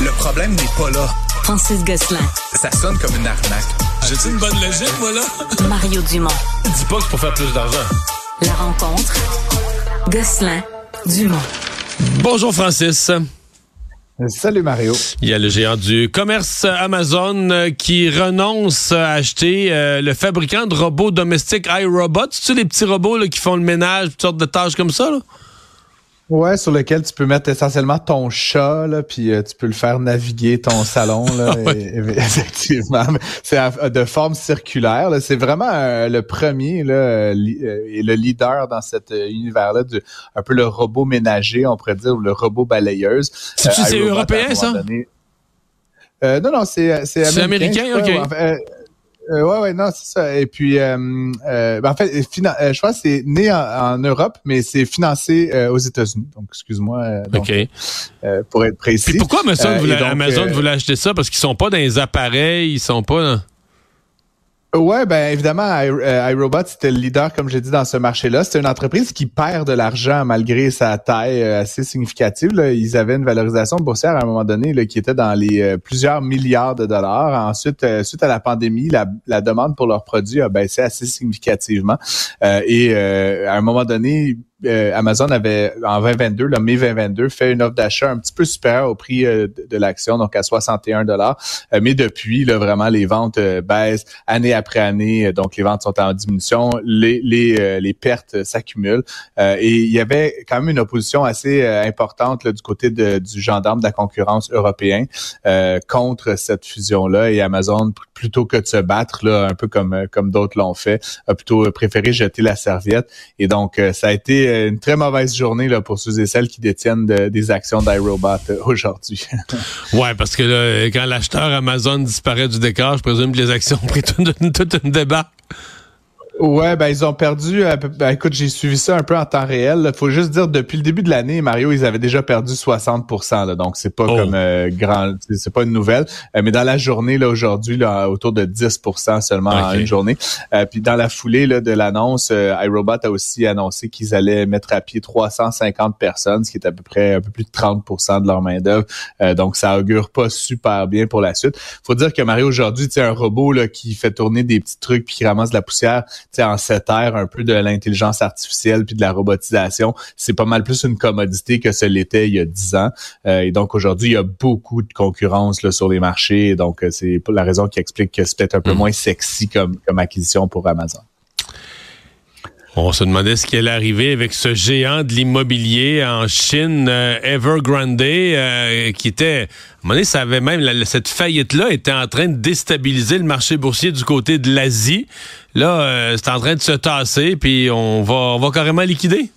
Le problème n'est pas là. Francis Gosselin. Ça sonne comme une arnaque. J'ai-tu une bonne logique, moi, là? Mario Dumont. Dis pas que c'est pour faire plus d'argent. La rencontre. Gosselin. Dumont. Bonjour, Francis. Salut Mario. Il y a le géant du commerce Amazon euh, qui renonce à acheter euh, le fabricant de robots domestiques iRobot. C'est-tu les petits robots là, qui font le ménage, toutes sortes de tâches comme ça? Là? Ouais, sur lequel tu peux mettre essentiellement ton chat, là, puis euh, tu peux le faire naviguer ton salon, là, Ah et- et- effectivement. C'est à- de forme circulaire. C'est vraiment euh, le premier là, euh, li- euh, et le leader dans cet euh, univers-là, un peu le robot ménager, on pourrait dire, ou le robot balayeuse. Euh, c'est européen, ça? donné- Euh, non, non, c'est c'est C'est américain. américain, ok. Euh, ouais, ouais, non, c'est ça. Et puis, euh, euh, ben, en fait, euh, je crois que c'est né en, en Europe, mais c'est financé euh, aux États-Unis. Donc, excuse-moi. OK. euh, pour être précis. Puis pourquoi Amazon, voulait, donc, Amazon voulait acheter ça? Parce qu'ils sont pas dans les appareils, ils sont pas... Ouais, ben évidemment, euh, iRobot, c'était le leader, comme j'ai dit, dans ce marché-là. C'est une entreprise qui perd de l'argent malgré sa taille euh, assez significative. Ils avaient une valorisation boursière à un moment donné là, qui était dans les euh, plusieurs milliards de dollars. Ensuite, suite à la pandémie, la, demande pour leurs produits a baissé assez significativement. Et à un moment donné, euh, Amazon avait, en 2022, le mai 2022, fait une offre d'achat un petit peu supérieure au prix euh, de, l'action, donc à 61 dollars. mais depuis, là, vraiment, les ventes euh, baissent année après année, euh, donc les ventes sont en diminution, les les, euh, les pertes s'accumulent. Euh, et il y avait quand même une opposition assez euh, importante là, du côté du gendarme de la concurrence européen euh, contre cette fusion-là. Et Amazon, plutôt que de se battre, là, un peu comme euh, comme d'autres l'ont fait, a plutôt préféré jeter la serviette. Et donc, euh, ça a été euh, une très mauvaise journée là, pour ceux et celles qui détiennent de- des actions d'iRobot euh, aujourd'hui. Ouais, parce que quand l'acheteur Amazon disparaît du décor, je présume que les actions ont pris toute une, toute débarque. Ouais, ben ils ont perdu. peu- Ben, écoute, j'ai suivi ça un peu en temps réel. Il faut juste dire depuis le début de l'année, Mario, ils avaient déjà perdu 60 là, donc c'est pas Oh. comme euh, grand, c'est- pas une nouvelle. Euh, mais dans la journée là aujourd'hui, là, autour de 10% seulement en une journée. Euh, puis dans la foulée là, de l'annonce, euh, iRobot a aussi annoncé qu'ils allaient mettre à pied 350 personnes, ce qui est à peu près un peu plus de 30% de leur main d'œuvre. Euh, donc ça augure pas super bien pour la suite. Faut dire que Mario aujourd'hui, tu sais, un robot là qui fait tourner des petits trucs puis qui ramasse de la poussière en cette ère un peu de l'intelligence artificielle puis de la robotisation, c'est pas mal plus une commodité que ce l'était il y a 10 ans. Euh, et donc aujourd'hui, il y a beaucoup de concurrence là, sur les marchés. Et donc euh, c'est la raison qui explique que c'est peut-être un peu Mhm. moins sexy comme, comme acquisition pour Amazon. On se demandait ce qui allait arriver avec ce géant de l'immobilier en Chine, euh, Evergrande, euh, qui était, à un moment donné, ça avait même, la- cette faillite-là était en train de déstabiliser le marché boursier du côté de l'Asie. Là, euh, c'est en train de se tasser, puis on va, on va carrément liquider.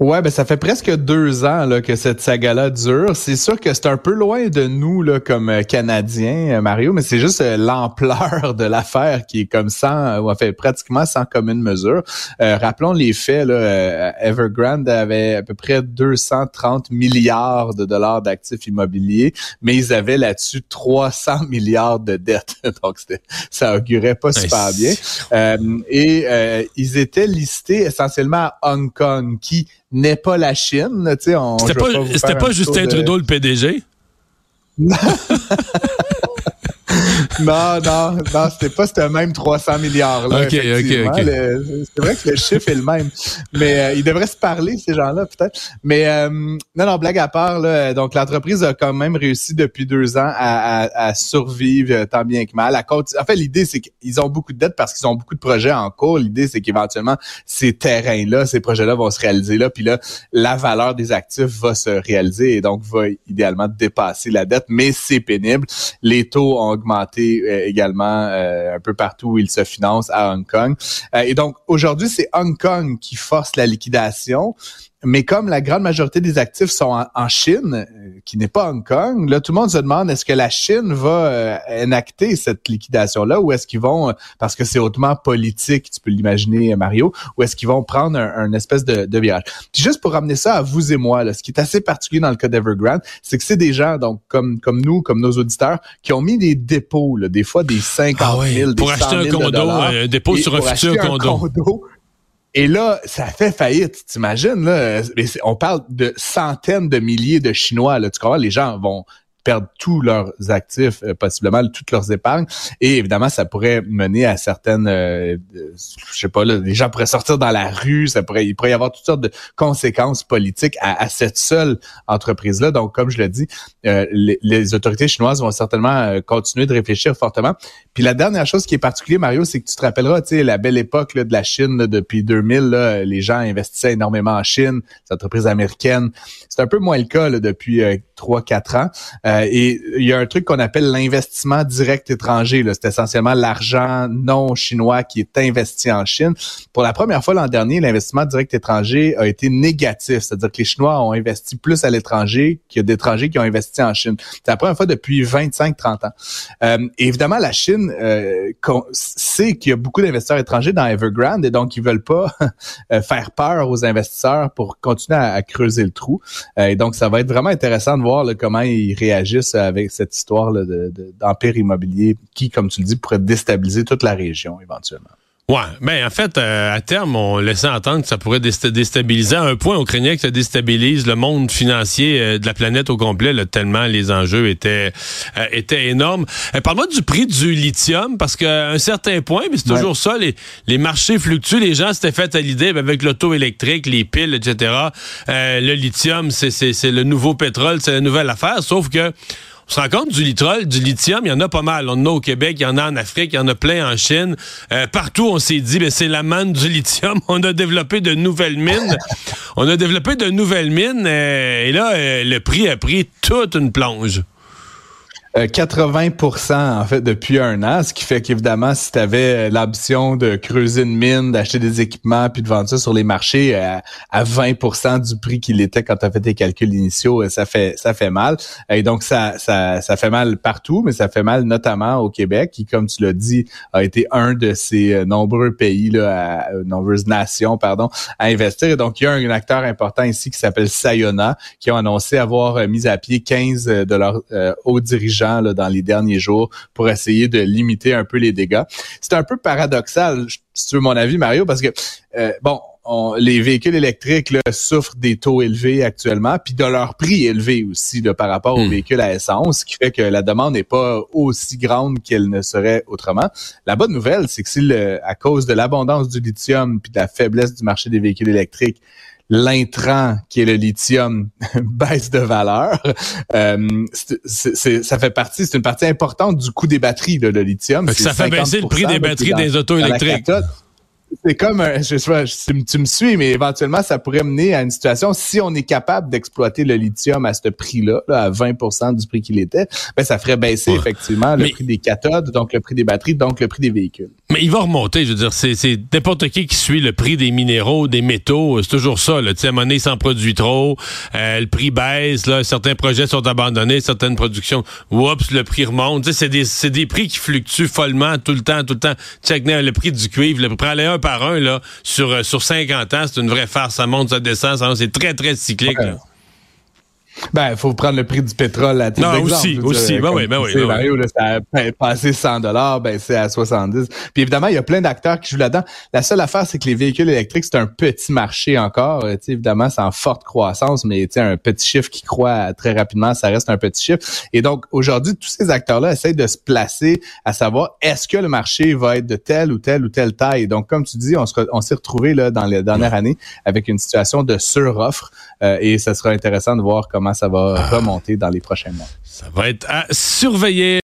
Ouais, ben ça fait presque deux ans là, que cette saga-là dure. C'est sûr que c'est un peu loin de nous là, comme euh, Canadiens, euh, Mario, mais c'est juste euh, l'ampleur de l'affaire qui est comme sans, ou en fait pratiquement sans commune mesure. Euh, rappelons les faits. Là, Evergrande avait à peu près 230 milliards de dollars d'actifs immobiliers, mais ils avaient là-dessus 300 milliards de dettes. Donc c'était- ça augurait pas super bien. Euh, et euh, ils étaient listés essentiellement à Hong Kong, qui n'est pas la Chine. Tu sais, on- C'était pas, pas un Justin de- Trudeau, le PDG. Non, non, non, c'était pas ce même 300 milliards-là. Ok, effectivement. ok, ok. Le- C'est vrai que le chiffre est le même. Mais euh, ils devraient se parler, ces gens-là, peut-être. Mais euh, non, non, blague à part, là, donc l'entreprise a quand même réussi depuis deux ans à, à- à survivre euh, tant bien que mal. À en fait, l'idée, c'est qu'ils ont beaucoup de dettes parce qu'ils ont beaucoup de projets en cours. L'idée, c'est qu'éventuellement, ces terrains-là, ces projets-là vont se réaliser là. Puis là, la valeur des actifs va se réaliser et donc va idéalement dépasser la dette. Mais c'est pénible. Les taux ont augmenté euh, également euh, un peu partout où ils se financent à Hong Kong. Euh, et donc, aujourd'hui, c'est Hong Kong qui force la liquidation. Mais comme la grande majorité des actifs sont en, en Chine, euh, qui n'est pas Hong Kong, là, tout le monde se demande est-ce que la Chine va euh, enacter cette liquidation-là ou est-ce qu'ils vont, euh, parce que c'est hautement politique, tu peux l'imaginer, Mario, ou est-ce qu'ils vont prendre un, un espèce de, de virage? Puis juste pour ramener ça à vous et moi, là, ce qui est assez particulier dans le cas d'Evergrande, c'est que c'est des gens, donc comme comme nous, comme nos auditeurs, qui ont mis des dépôts, là, des fois des 50 000, des Ah pour 100 acheter 000 un condo, un dépôt sur un futur condo. condo Et là, ça fait faillite, t'imagines, là. On parle de centaines de milliers de Chinois, là. Tu comprends? Les gens vont perdent tous leurs actifs, euh, possiblement toutes leurs épargnes. Et évidemment, ça pourrait mener à certaines, euh, je sais pas, là, les gens pourraient sortir dans la rue, ça pourrait, il pourrait y avoir toutes sortes de conséquences politiques à, à cette seule entreprise-là. Donc, comme je l'ai dit, euh, les, autorités chinoises vont certainement euh, continuer de réfléchir fortement. Puis la dernière chose qui est particulière, Mario, c'est que tu te rappelleras, tu sais, la belle époque là, de la Chine depuis 2000, là, les gens investissaient énormément en Chine, les entreprises américaines. C'est un peu moins le cas là, depuis trois, quatre ans. Euh, et il y a un truc qu'on appelle l'investissement direct étranger. C'est essentiellement l'argent non chinois qui est investi en Chine. Pour la première fois l'an dernier, l'investissement direct étranger a été négatif. C'est-à-dire que les Chinois ont investi plus à l'étranger qu'il y a d'étrangers qui ont investi en Chine. C'est la première fois depuis 25-30 ans. Euh, évidemment, la Chine euh, sait qu'il y a beaucoup d'investisseurs étrangers dans Evergrande et donc ils veulent pas euh, faire peur aux investisseurs pour continuer à, creuser le trou. et donc, ça va être vraiment intéressant de voir comment ils réagissent avec cette histoire d'empire immobilier qui, comme tu le dis, pourrait déstabiliser toute la région éventuellement. Ouais, ben en fait, euh, à terme, on laissait entendre que ça pourrait déstabiliser. À un point, on craignait que ça déstabilise le monde financier euh, de la planète au complet, là, tellement les enjeux étaient euh, étaient énormes. Parle-moi du prix du lithium, parce qu'à un certain point, mais c'est toujours ça, les, les marchés fluctuent. Les gens s'étaient fait à l'idée, ben, avec l'auto électrique, les piles, etc. le lithium, c'est le nouveau pétrole, c'est la nouvelle affaire, sauf que on se rend compte du litrol, du lithium, il y en a pas mal. On en a au Québec, il y en a en Afrique, il y en a plein en Chine. Euh, partout, on s'est dit, ben, c'est la manne du lithium. On a développé de nouvelles mines. on a développé de nouvelles mines. Euh, et là, euh, le prix a pris toute une plonge. 80% euh, en fait depuis un an, ce qui fait qu'évidemment, si tu avais euh, l'ambition de creuser une mine, d'acheter des équipements, puis de vendre ça sur les marchés à, à 20% du prix qu'il était quand tu as fait tes calculs initiaux, euh, ça fait ça fait mal. Et donc ça, ça, ça fait mal partout, mais ça fait mal notamment au Québec, qui, comme tu l'as dit, a été un de ces nombreux pays, là, nombreuses nations, pardon, à investir. Et donc, il y a un, acteur important ici qui s'appelle Sayona, qui ont annoncé avoir mis à pied 15 de leurs hauts dirigeants dans les derniers jours pour essayer de limiter un peu les dégâts. C'est un peu paradoxal, si tu veux mon avis, Mario, parce que, euh, bon, les véhicules électriques là, souffrent des taux élevés actuellement, puis de leur prix élevé aussi par rapport aux hmm. véhicules à essence, ce qui fait que la demande n'est pas aussi grande qu'elle ne serait autrement. La bonne nouvelle, c'est que si à cause de l'abondance du lithium puis de la faiblesse du marché des véhicules électriques, l'intrant qui est le lithium baisse de valeur. Euh, ça fait partie, c'est une partie importante du coût des batteries, le lithium. Ça fait baisser le prix des batteries des autos électriques c'est comme, je, je, tu, me suis, mais éventuellement, ça pourrait mener à une situation, si on est capable d'exploiter le lithium à ce prix-là, à 20% du prix qu'il était, ben, ça ferait baisser effectivement le prix des cathodes, donc le prix des batteries, donc le prix des véhicules. Mais il va remonter, je veux dire, c'est n'importe qui qui suit le prix des minéraux, des métaux, c'est toujours ça. Là. Tu sais, à monnaie s'en produit trop, euh, le prix baisse, là, certains projets sont abandonnés, certaines productions, oups, le prix remonte. Tu sais, c'est des, des prix qui fluctuent follement tout le temps, tout le temps. Check le prix du cuivre, le prix un par un là, sur, euh, sur 50 ans, c'est une vraie farce. Ça monte, ça descend, c'est très, très cyclique. Ben, il faut prendre le prix du pétrole à titre Non, aussi, aussi. Ben oui, ben oui. Ben Mario, là, ça a passé 100 dollars, ben c'est à 70. Puis évidemment, il y a plein d'acteurs qui jouent là-dedans. La seule affaire, c'est que les véhicules électriques, c'est un petit marché encore. Euh, évidemment, c'est en forte croissance, mais un petit chiffre qui croît très rapidement, ça reste un petit chiffre. Et donc, aujourd'hui, tous ces acteurs-là essayent de se placer à savoir est-ce que le marché va être de telle ou telle ou telle taille? Donc, comme tu dis, on, on s'est retrouvé là dans les dernières années avec une situation de suroffre euh, et ça sera intéressant de voir comment ça va remonter dans les prochains mois. Ça va être à surveiller.